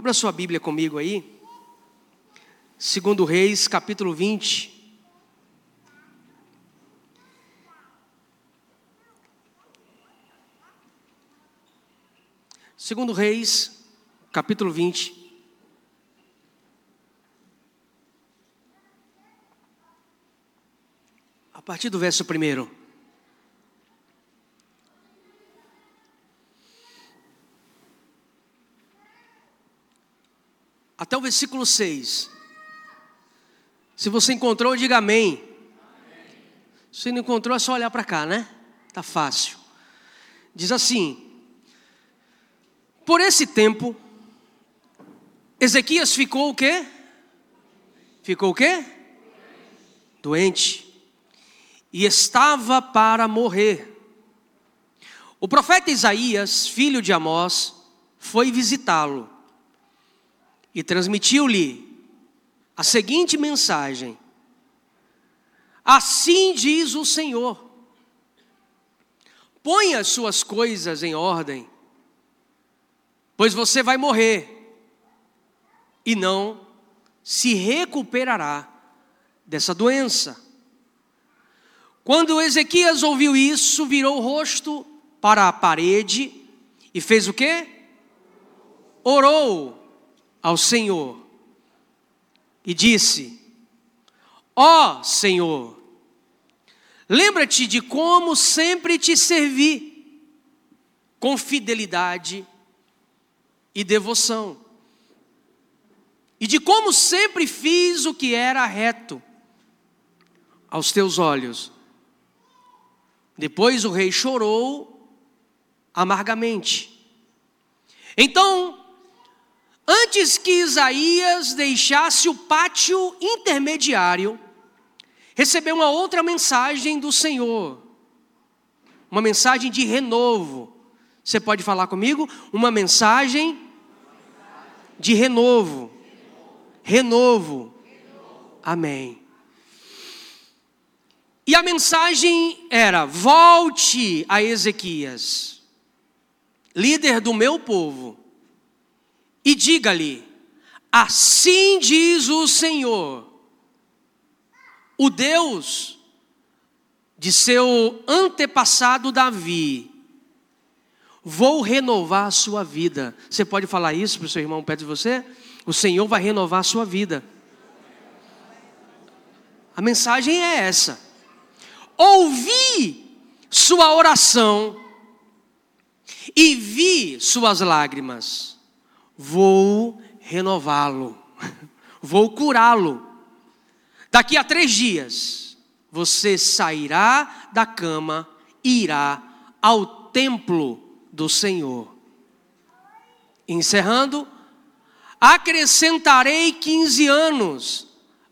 Abra sua Bíblia comigo aí. Segundo Reis, capítulo 20. Segundo Reis, capítulo 20. A partir do verso primeiro. Até o versículo 6. Se você encontrou, diga amém. Se não encontrou, é só olhar para cá, né? Tá fácil. Diz assim: Por esse tempo, Ezequias ficou o quê? Ficou o quê? Doente. E estava para morrer. O profeta Isaías, filho de Amós, foi visitá-lo e transmitiu-lhe a seguinte mensagem: Assim diz o Senhor: Põe as suas coisas em ordem, pois você vai morrer e não se recuperará dessa doença. Quando Ezequias ouviu isso, virou o rosto para a parede e fez o quê? Orou ao Senhor e disse: Ó oh, Senhor, lembra-te de como sempre te servi com fidelidade e devoção, e de como sempre fiz o que era reto aos teus olhos. Depois o rei chorou amargamente. Então Antes que Isaías deixasse o pátio intermediário, recebeu uma outra mensagem do Senhor, uma mensagem de renovo. Você pode falar comigo? Uma mensagem de renovo. Renovo. Amém. E a mensagem era: volte a Ezequias, líder do meu povo e diga-lhe: Assim diz o Senhor, o Deus de seu antepassado Davi, vou renovar a sua vida. Você pode falar isso para o seu irmão perto de você? O Senhor vai renovar a sua vida. A mensagem é essa. Ouvi sua oração e vi suas lágrimas vou renová-lo, vou curá-lo. Daqui a três dias, você sairá da cama e irá ao templo do Senhor. Encerrando, acrescentarei 15 anos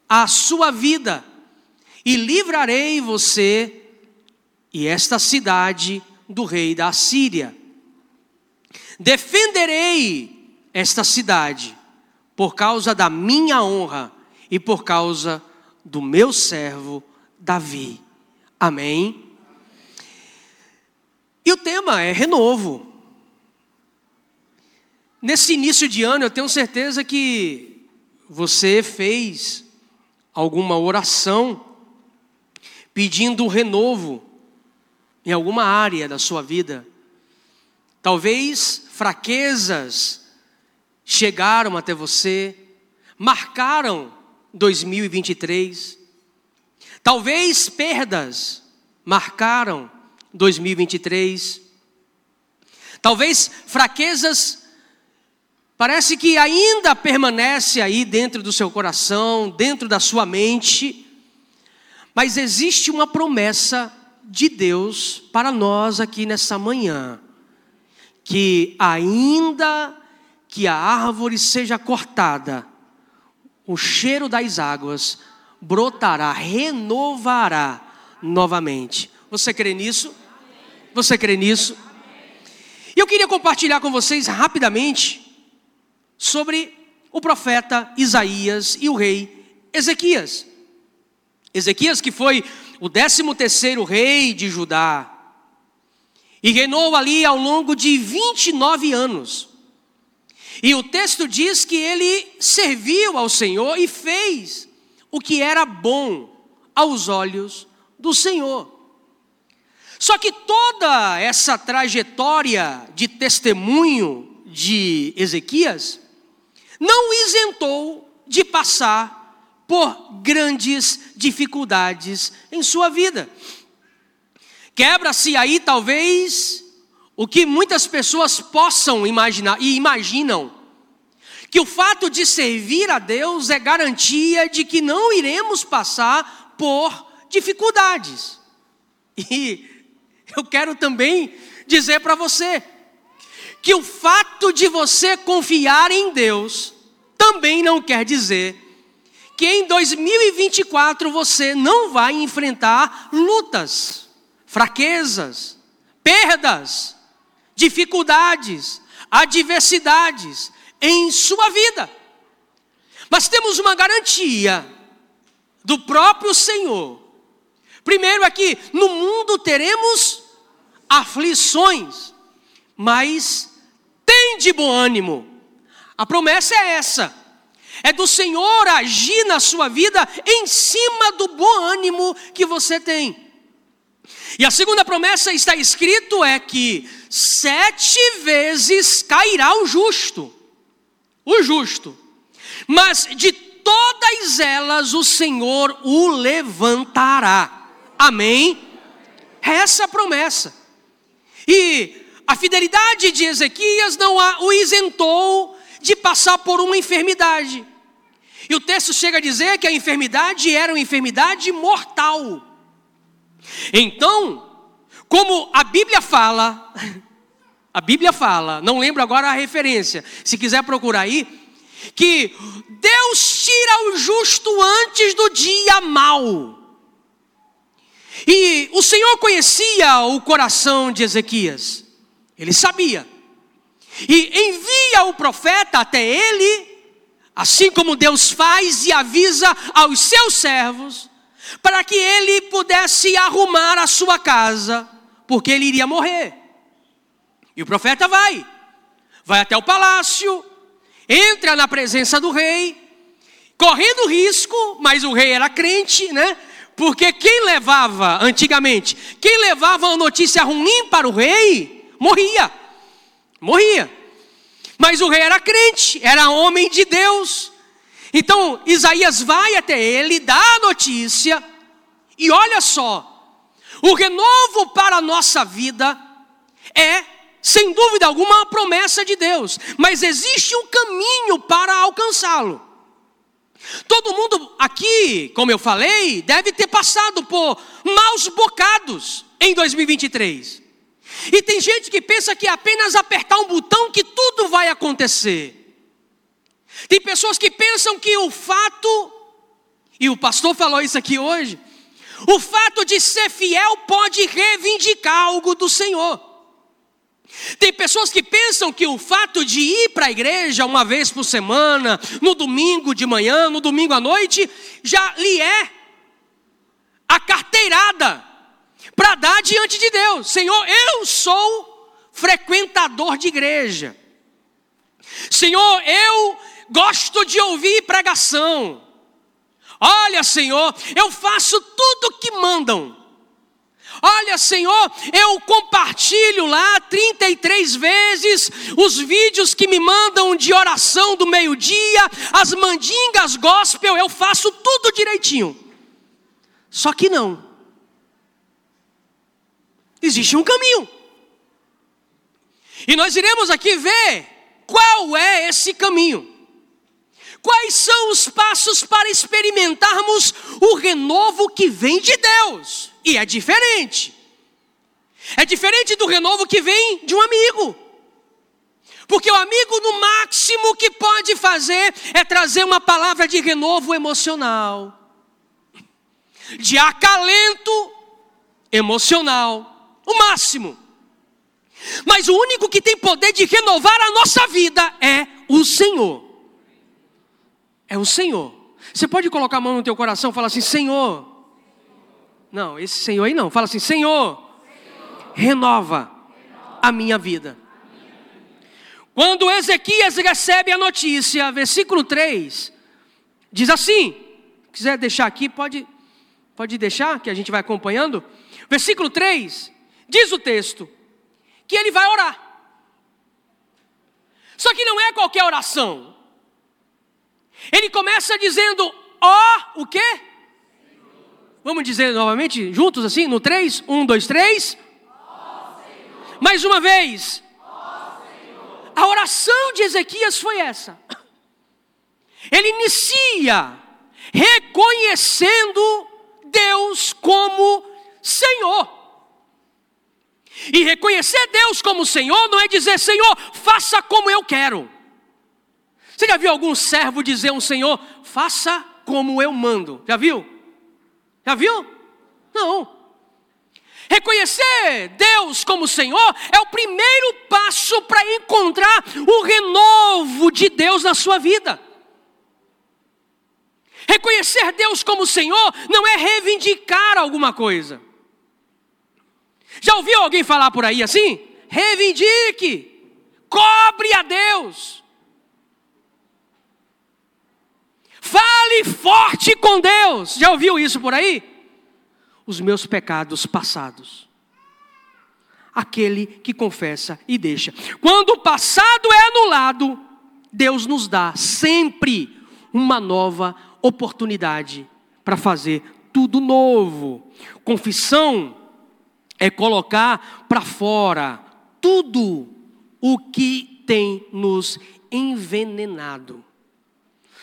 à sua vida e livrarei você e esta cidade do rei da Síria. Defenderei esta cidade por causa da minha honra e por causa do meu servo Davi. Amém. E o tema é renovo. Nesse início de ano, eu tenho certeza que você fez alguma oração pedindo renovo em alguma área da sua vida. Talvez fraquezas chegaram até você, marcaram 2023. Talvez perdas marcaram 2023. Talvez fraquezas parece que ainda permanece aí dentro do seu coração, dentro da sua mente. Mas existe uma promessa de Deus para nós aqui nessa manhã, que ainda que a árvore seja cortada, o cheiro das águas brotará, renovará novamente. Você crê nisso? Você crê nisso? E eu queria compartilhar com vocês rapidamente sobre o profeta Isaías e o rei Ezequias. Ezequias que foi o décimo terceiro rei de Judá e reinou ali ao longo de 29 anos. E o texto diz que ele serviu ao Senhor e fez o que era bom aos olhos do Senhor. Só que toda essa trajetória de testemunho de Ezequias não isentou de passar por grandes dificuldades em sua vida. Quebra-se aí talvez o que muitas pessoas possam imaginar e imaginam que o fato de servir a Deus é garantia de que não iremos passar por dificuldades. E eu quero também dizer para você que o fato de você confiar em Deus também não quer dizer que em 2024 você não vai enfrentar lutas, fraquezas, perdas, dificuldades, adversidades em sua vida. Mas temos uma garantia do próprio Senhor. Primeiro é que no mundo teremos aflições, mas tem de bom ânimo. A promessa é essa: é do Senhor agir na sua vida em cima do bom ânimo que você tem. E a segunda promessa está escrito é que sete vezes cairá o justo, o justo, mas de todas elas o Senhor o levantará. Amém? É essa a promessa. E a fidelidade de Ezequias não o isentou de passar por uma enfermidade. E o texto chega a dizer que a enfermidade era uma enfermidade mortal. Então, como a Bíblia fala, a Bíblia fala, não lembro agora a referência, se quiser procurar aí, que Deus tira o justo antes do dia mau. E o Senhor conhecia o coração de Ezequias, ele sabia, e envia o profeta até ele, assim como Deus faz e avisa aos seus servos, para que ele pudesse arrumar a sua casa, porque ele iria morrer. E o profeta vai, vai até o palácio, entra na presença do rei, correndo risco, mas o rei era crente, né? Porque quem levava, antigamente, quem levava uma notícia ruim para o rei, morria. Morria. Mas o rei era crente, era homem de Deus. Então Isaías vai até ele, dá a notícia, e olha só, o renovo para a nossa vida é, sem dúvida alguma, a promessa de Deus, mas existe um caminho para alcançá-lo. Todo mundo aqui, como eu falei, deve ter passado por maus bocados em 2023. E tem gente que pensa que é apenas apertar um botão que tudo vai acontecer. Tem pessoas que pensam que o fato, e o pastor falou isso aqui hoje, o fato de ser fiel pode reivindicar algo do Senhor. Tem pessoas que pensam que o fato de ir para a igreja uma vez por semana, no domingo de manhã, no domingo à noite, já lhe é a carteirada para dar diante de Deus: Senhor, eu sou frequentador de igreja. Senhor, eu gosto de ouvir pregação. Olha, Senhor, eu faço tudo o que mandam. Olha, Senhor, eu compartilho lá 33 vezes os vídeos que me mandam de oração do meio-dia, as mandingas gospel, eu faço tudo direitinho. Só que não. Existe um caminho. E nós iremos aqui ver qual é esse caminho. Quais são os passos para experimentarmos o renovo que vem de Deus? E é diferente. É diferente do renovo que vem de um amigo. Porque o amigo, no máximo que pode fazer, é trazer uma palavra de renovo emocional, de acalento emocional. O máximo. Mas o único que tem poder de renovar a nossa vida é o Senhor é o Senhor. Você pode colocar a mão no teu coração e falar assim: Senhor. Não, esse Senhor aí não. Fala assim: Senhor, renova a minha vida. Quando Ezequias recebe a notícia, versículo 3, diz assim: quiser deixar aqui, pode, pode deixar, que a gente vai acompanhando. Versículo 3, diz o texto, que ele vai orar. Só que não é qualquer oração. Ele começa dizendo, ó, oh, o quê? Vamos dizer novamente, juntos assim, no 3, 1, 2, 3. Mais uma vez. A oração de Ezequias foi essa. Ele inicia reconhecendo Deus como Senhor. E reconhecer Deus como Senhor não é dizer, Senhor, faça como eu quero. Você já viu algum servo dizer um Senhor, faça como eu mando? Já viu? Já viu? Não. Reconhecer Deus como Senhor é o primeiro passo para encontrar o renovo de Deus na sua vida. Reconhecer Deus como Senhor não é reivindicar alguma coisa. Já ouviu alguém falar por aí assim? Reivindique, cobre a Deus. Forte com Deus. Já ouviu isso por aí? Os meus pecados passados. Aquele que confessa e deixa. Quando o passado é anulado, Deus nos dá sempre uma nova oportunidade para fazer tudo novo. Confissão é colocar para fora tudo o que tem nos envenenado.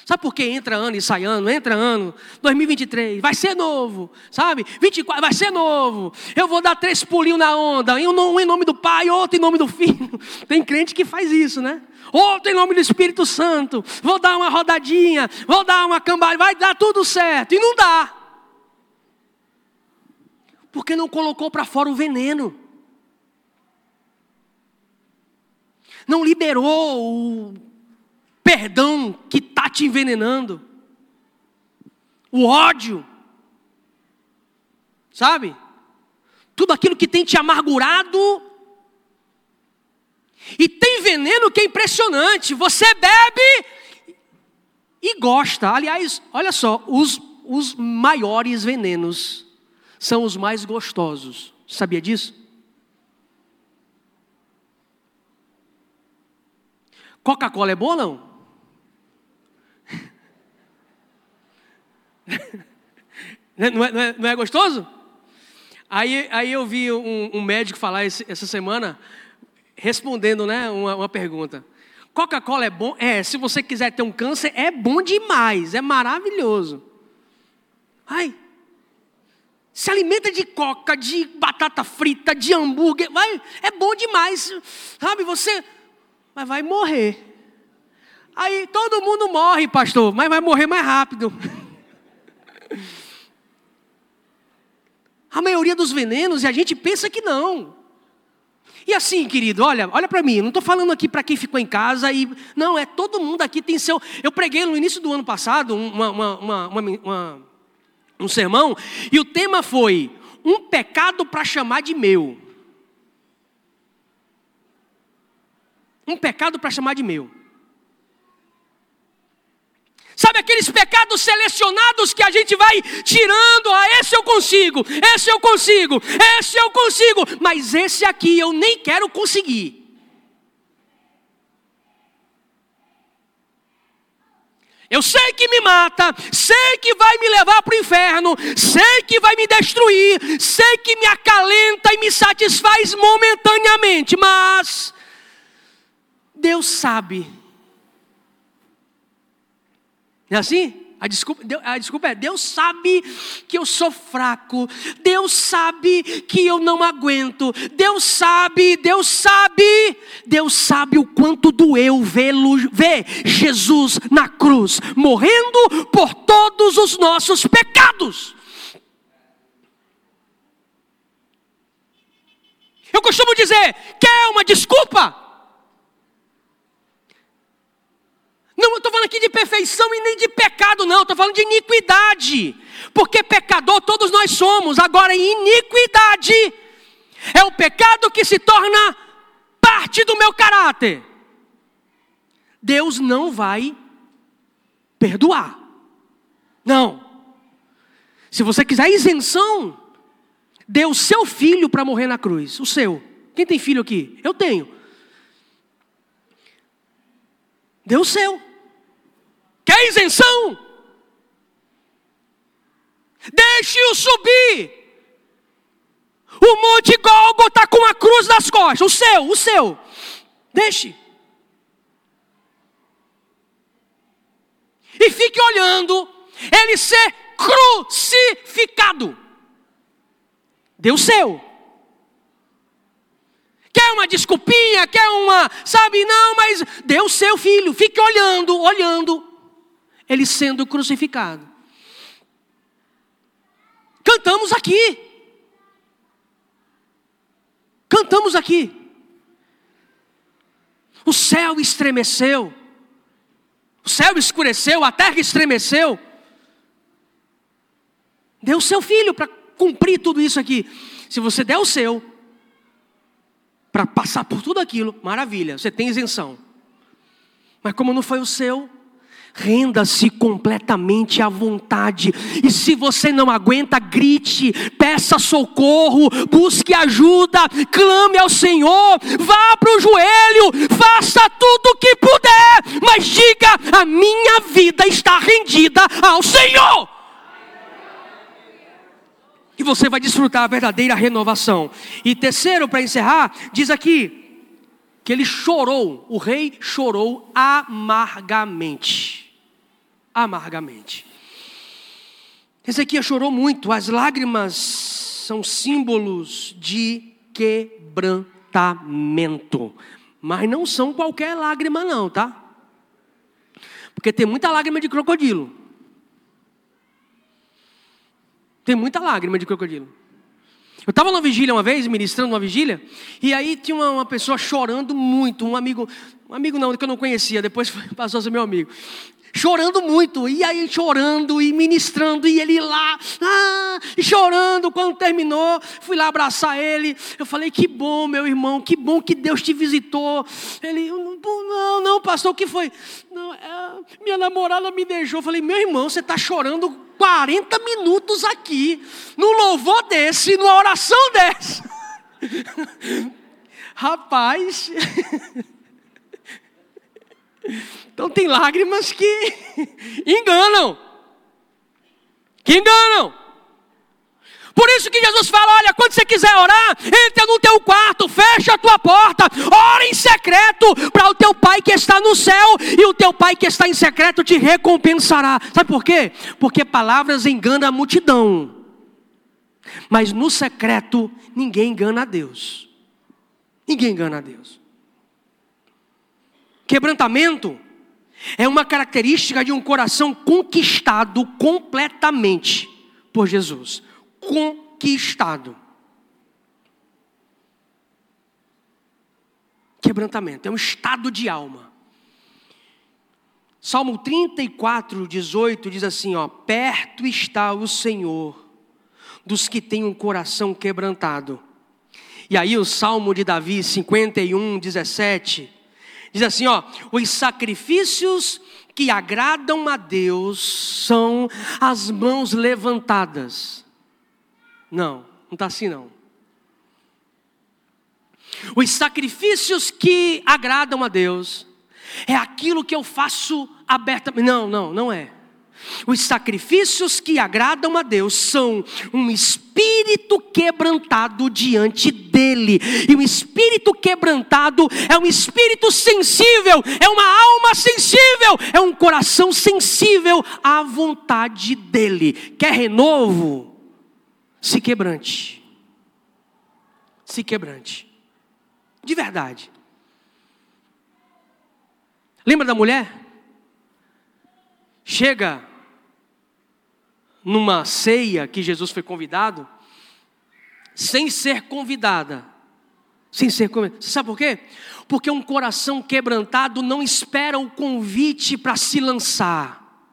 Sabe por que entra ano e sai ano? Entra ano, 2023, vai ser novo, sabe? 24, vai ser novo. Eu vou dar três pulinhos na onda, um em nome do Pai, outro em nome do Filho. Tem crente que faz isso, né? Outro em nome do Espírito Santo. Vou dar uma rodadinha, vou dar uma cambada, vai dar tudo certo. E não dá. Porque não colocou para fora o veneno. Não liberou o perdão que te envenenando, o ódio, sabe? Tudo aquilo que tem te amargurado. E tem veneno que é impressionante. Você bebe e gosta. Aliás, olha só, os, os maiores venenos são os mais gostosos. Sabia disso? Coca-Cola é boa ou não? não, é, não, é, não é gostoso? Aí, aí eu vi um, um médico falar esse, essa semana, respondendo né, uma, uma pergunta. Coca-Cola é bom? É, se você quiser ter um câncer, é bom demais, é maravilhoso. Ai, se alimenta de coca, de batata frita, de hambúrguer, vai, é bom demais, sabe? Você, mas vai morrer. Aí todo mundo morre, pastor, mas vai morrer mais rápido. A maioria dos venenos e a gente pensa que não. E assim, querido, olha, olha para mim, não estou falando aqui para quem ficou em casa e. Não, é todo mundo aqui tem seu. Eu preguei no início do ano passado uma, uma, uma, um sermão, e o tema foi: um pecado para chamar de meu. Um pecado para chamar de meu. Sabe aqueles pecados selecionados que a gente vai tirando? Ah, esse eu consigo, esse eu consigo, esse eu consigo, mas esse aqui eu nem quero conseguir. Eu sei que me mata, sei que vai me levar para o inferno, sei que vai me destruir, sei que me acalenta e me satisfaz momentaneamente, mas Deus sabe é assim? A desculpa, a desculpa é: Deus sabe que eu sou fraco, Deus sabe que eu não aguento, Deus sabe, Deus sabe, Deus sabe o quanto doeu ver Jesus na cruz, morrendo por todos os nossos pecados. Eu costumo dizer: quer uma desculpa? Não estou falando aqui de perfeição e nem de pecado, não, estou falando de iniquidade. Porque pecador todos nós somos, agora iniquidade é o pecado que se torna parte do meu caráter. Deus não vai perdoar. Não. Se você quiser isenção, dê o seu filho para morrer na cruz. O seu. Quem tem filho aqui? Eu tenho. Dê o seu. Quer isenção? Deixe-o subir. O Monte Gólgota com a cruz nas costas. O seu, o seu. Deixe. E fique olhando ele ser crucificado. Deu seu. Quer uma desculpinha, quer uma, sabe, não, mas deu seu filho. Fique olhando, olhando. Ele sendo crucificado. Cantamos aqui. Cantamos aqui. O céu estremeceu. O céu escureceu, a terra estremeceu. Deu o seu filho para cumprir tudo isso aqui. Se você der o seu, para passar por tudo aquilo, maravilha, você tem isenção. Mas como não foi o seu, Renda-se completamente à vontade. E se você não aguenta, grite, peça socorro, busque ajuda, clame ao Senhor, vá para o joelho, faça tudo o que puder, mas diga: a minha vida está rendida ao Senhor. E você vai desfrutar a verdadeira renovação. E terceiro, para encerrar, diz aqui que ele chorou, o rei chorou amargamente amargamente. Ezequias chorou muito, as lágrimas são símbolos de quebrantamento, mas não são qualquer lágrima, não, tá? Porque tem muita lágrima de crocodilo. Tem muita lágrima de crocodilo. Eu estava numa vigília uma vez, ministrando uma vigília, e aí tinha uma, uma, pessoa chorando muito, um amigo, um amigo não, que eu não conhecia, depois passou a ser meu amigo chorando muito, e aí chorando e ministrando, e ele lá, ah, chorando. Quando terminou, fui lá abraçar ele. Eu falei: Que bom, meu irmão, que bom que Deus te visitou. Ele, não, não, pastor, o que foi? Não, é, minha namorada me deixou. Eu falei: Meu irmão, você está chorando 40 minutos aqui, num louvor desse, numa oração dessa. Rapaz. Então tem lágrimas que enganam. Que enganam. Por isso que Jesus fala: olha, quando você quiser orar, entra no teu quarto, fecha a tua porta, ora em secreto para o teu pai que está no céu, e o teu pai que está em secreto te recompensará. Sabe por quê? Porque palavras enganam a multidão, mas no secreto ninguém engana a Deus. Ninguém engana a Deus. Quebrantamento é uma característica de um coração conquistado completamente por Jesus. Conquistado. Quebrantamento é um estado de alma. Salmo 34, 18 diz assim: ó, perto está o Senhor dos que têm um coração quebrantado. E aí o Salmo de Davi 51, 17 Diz assim, ó, os sacrifícios que agradam a Deus são as mãos levantadas. Não, não está assim não. Os sacrifícios que agradam a Deus é aquilo que eu faço abertamente. Não, não, não é. Os sacrifícios que agradam a Deus são um espírito quebrantado diante dele. E um espírito quebrantado é um espírito sensível, é uma alma sensível, é um coração sensível à vontade dele. Quer renovo? Se quebrante. Se quebrante. De verdade. Lembra da mulher? Chega numa ceia que Jesus foi convidado, sem ser convidada. Sem ser convidada. Você sabe por quê? Porque um coração quebrantado não espera o convite para se lançar.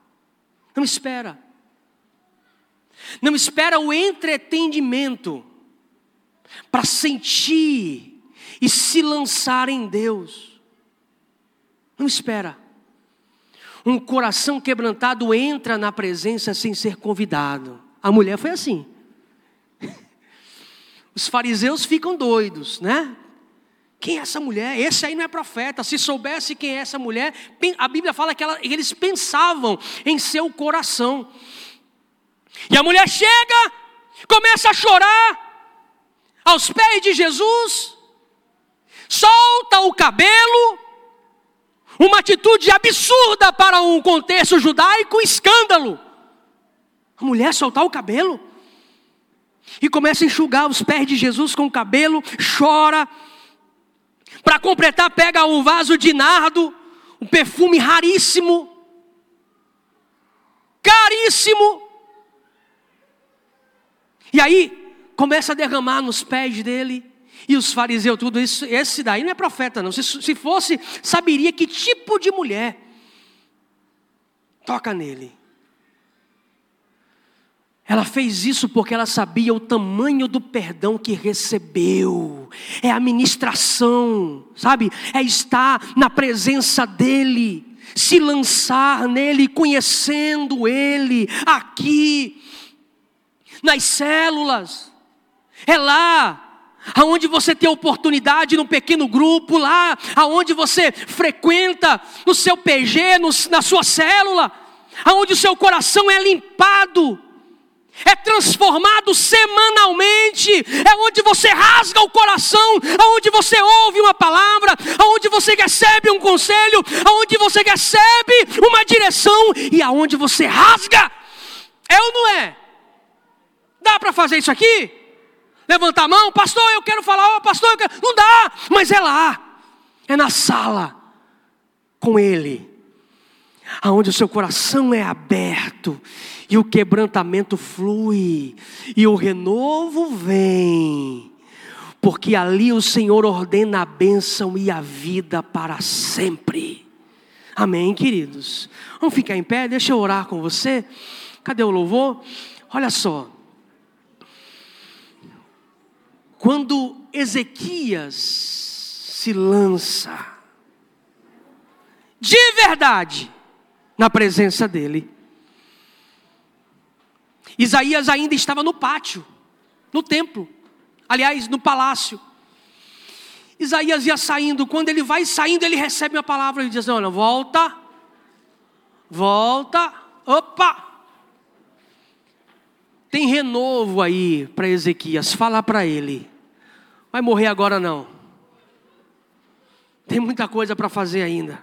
Não espera. Não espera o entretenimento para sentir e se lançar em Deus. Não espera. Um coração quebrantado entra na presença sem ser convidado. A mulher foi assim. Os fariseus ficam doidos, né? Quem é essa mulher? Esse aí não é profeta. Se soubesse quem é essa mulher, a Bíblia fala que, ela, eles pensavam em seu coração. E a mulher chega, começa a chorar aos pés de Jesus, solta o cabelo, uma atitude absurda para um contexto judaico, escândalo. A mulher soltar o cabelo e começa a enxugar os pés de Jesus com o cabelo, chora para completar, pega um vaso de nardo, um perfume raríssimo, caríssimo. E aí começa a derramar nos pés dele. E os fariseus, tudo isso, esse daí não é profeta, não. Se, se fosse, saberia que tipo de mulher toca nele. Ela fez isso porque ela sabia o tamanho do perdão que recebeu. É a ministração, sabe? É estar na presença dEle, se lançar nele, conhecendo Ele, aqui, nas células. É lá aonde você tem oportunidade no pequeno grupo, lá aonde você frequenta no seu PG, no, na sua célula, aonde o seu coração é limpado é transformado semanalmente, é onde você rasga o coração, aonde você ouve uma palavra, aonde você recebe um conselho, aonde você recebe uma direção e aonde você rasga. É ou não é? Dá para fazer isso aqui? Levantar a mão, pastor, eu quero falar, oh, pastor, eu quero. Não dá, mas é lá, é na sala, com Ele, aonde o seu coração é aberto e o quebrantamento flui, e o renovo vem, porque ali o Senhor ordena a bênção e a vida para sempre. Amém, queridos? Vamos ficar em pé, deixa eu orar com você. Cadê o louvor? Olha só. Quando Ezequias se lança, de verdade, na presença dele, Isaías ainda estava no pátio, no templo, aliás, no palácio. Isaías ia saindo, quando ele vai saindo, ele recebe uma palavra e diz: Olha, volta, volta, opa. Tem renovo aí para Ezequias, fala para ele. Vai morrer agora não. Tem muita coisa para fazer ainda.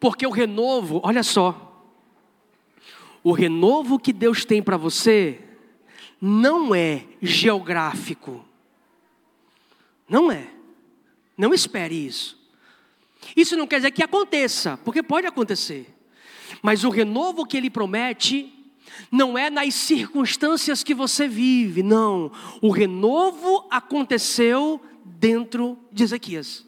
Porque o renovo, olha só, o renovo que Deus tem para você não é geográfico. Não é. Não espere isso. Isso não quer dizer que aconteça, porque pode acontecer. Mas o renovo que ele promete não é nas circunstâncias que você vive, não. O renovo aconteceu dentro de Ezequias.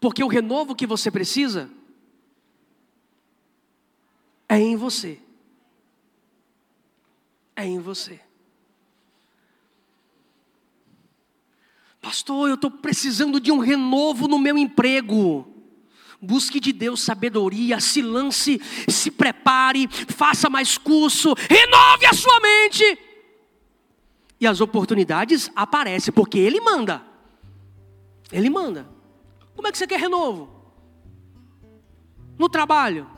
Porque o renovo que você precisa é em você. É em você. Pastor, eu estou precisando de um renovo no meu emprego. Busque de Deus sabedoria, se lance, se prepare, faça mais curso, renove a sua mente. E as oportunidades aparecem, porque Ele manda. Ele manda. Como é que você quer renovo? No trabalho,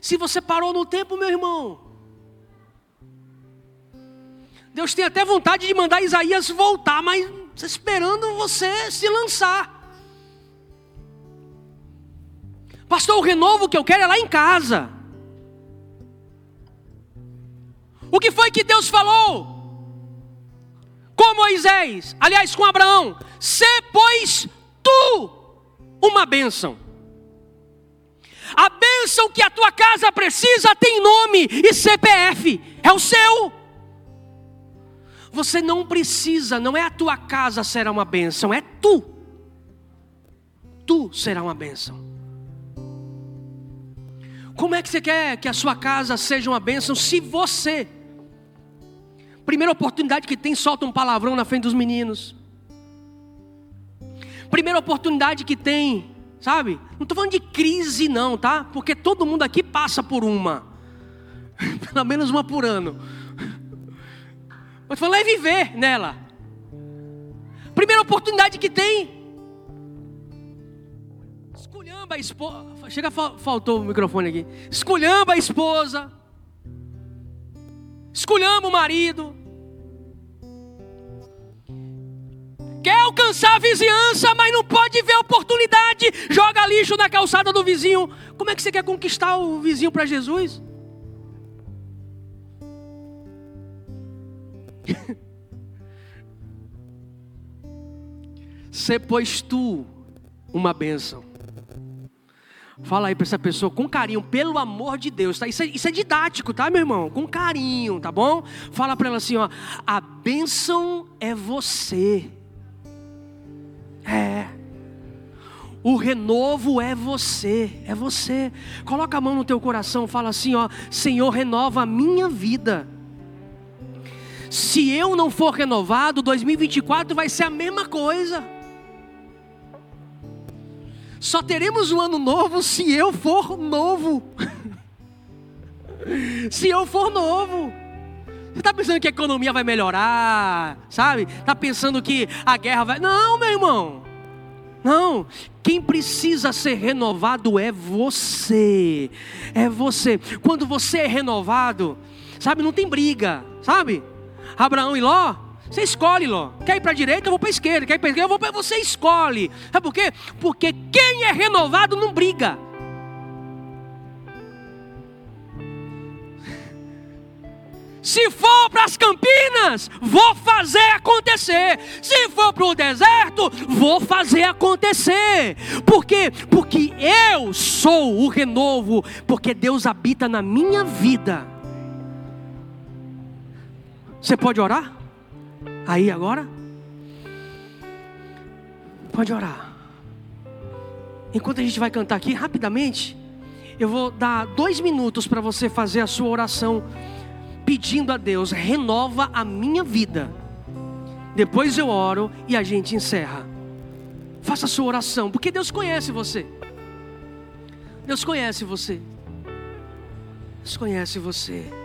se você parou no tempo, meu irmão, Deus tem até vontade de mandar Isaías voltar, mas esperando você se lançar. Pastor, o renovo que eu quero é lá em casa. O que foi que Deus falou? Com Moisés, aliás, com Abraão: Sê, pois, tu uma bênção. A bênção que a tua casa precisa tem nome e CPF, é o seu. Você não precisa, não é a tua casa será uma bênção, é tu. Tu será uma bênção. Como é que você quer que a sua casa seja uma bênção se você, primeira oportunidade que tem, solta um palavrão na frente dos meninos, primeira oportunidade que tem, sabe? Não estou falando de crise, não, tá? Porque todo mundo aqui passa por uma, pelo menos uma por ano. Mas falando é viver nela. Primeira oportunidade que tem. Esculhamba a esposa. Chega, faltou o microfone aqui. Esculhamba a esposa. Esculhamba o marido. Quer alcançar a vizinhança, mas não pode ver a oportunidade. Joga lixo na calçada do vizinho. Como é que você quer conquistar o vizinho para Jesus? Ser, pois tu, uma bênção. Fala aí para essa pessoa com carinho, pelo amor de Deus, tá? Isso é, isso é didático, tá, meu irmão? Com carinho, tá bom? Fala para ela assim, ó, a bênção é você. É. O renovo é você, é você. Coloca a mão no teu coração, fala assim, ó, Senhor, renova a minha vida. Se eu não for renovado, 2024 vai ser a mesma coisa. Só teremos um ano novo se eu for novo. se eu for novo. Você está pensando que a economia vai melhorar, sabe? Está pensando que a guerra vai. Não, meu irmão. Não. Quem precisa ser renovado é você. É você. Quando você é renovado, sabe? Não tem briga, sabe? Abraão e Ló, você escolhe, Ló. Quer ir para a direita, eu vou para a esquerda. Quer ir para a esquerda, eu vou para. Você escolhe. Sabe por quê? Porque quem é renovado não briga. Se for para as Campinas, vou fazer acontecer. Se for para o deserto, vou fazer acontecer. Por quê? Porque eu sou o renovo, porque Deus habita na minha vida. Você pode orar? Aí agora? Pode orar. Enquanto a gente vai cantar aqui, rapidamente, eu vou dar dois minutos para você fazer a sua oração, pedindo a Deus: renova a minha vida. Depois eu oro e a gente encerra. Faça a sua oração, porque Deus conhece você. Deus conhece você. Deus conhece você.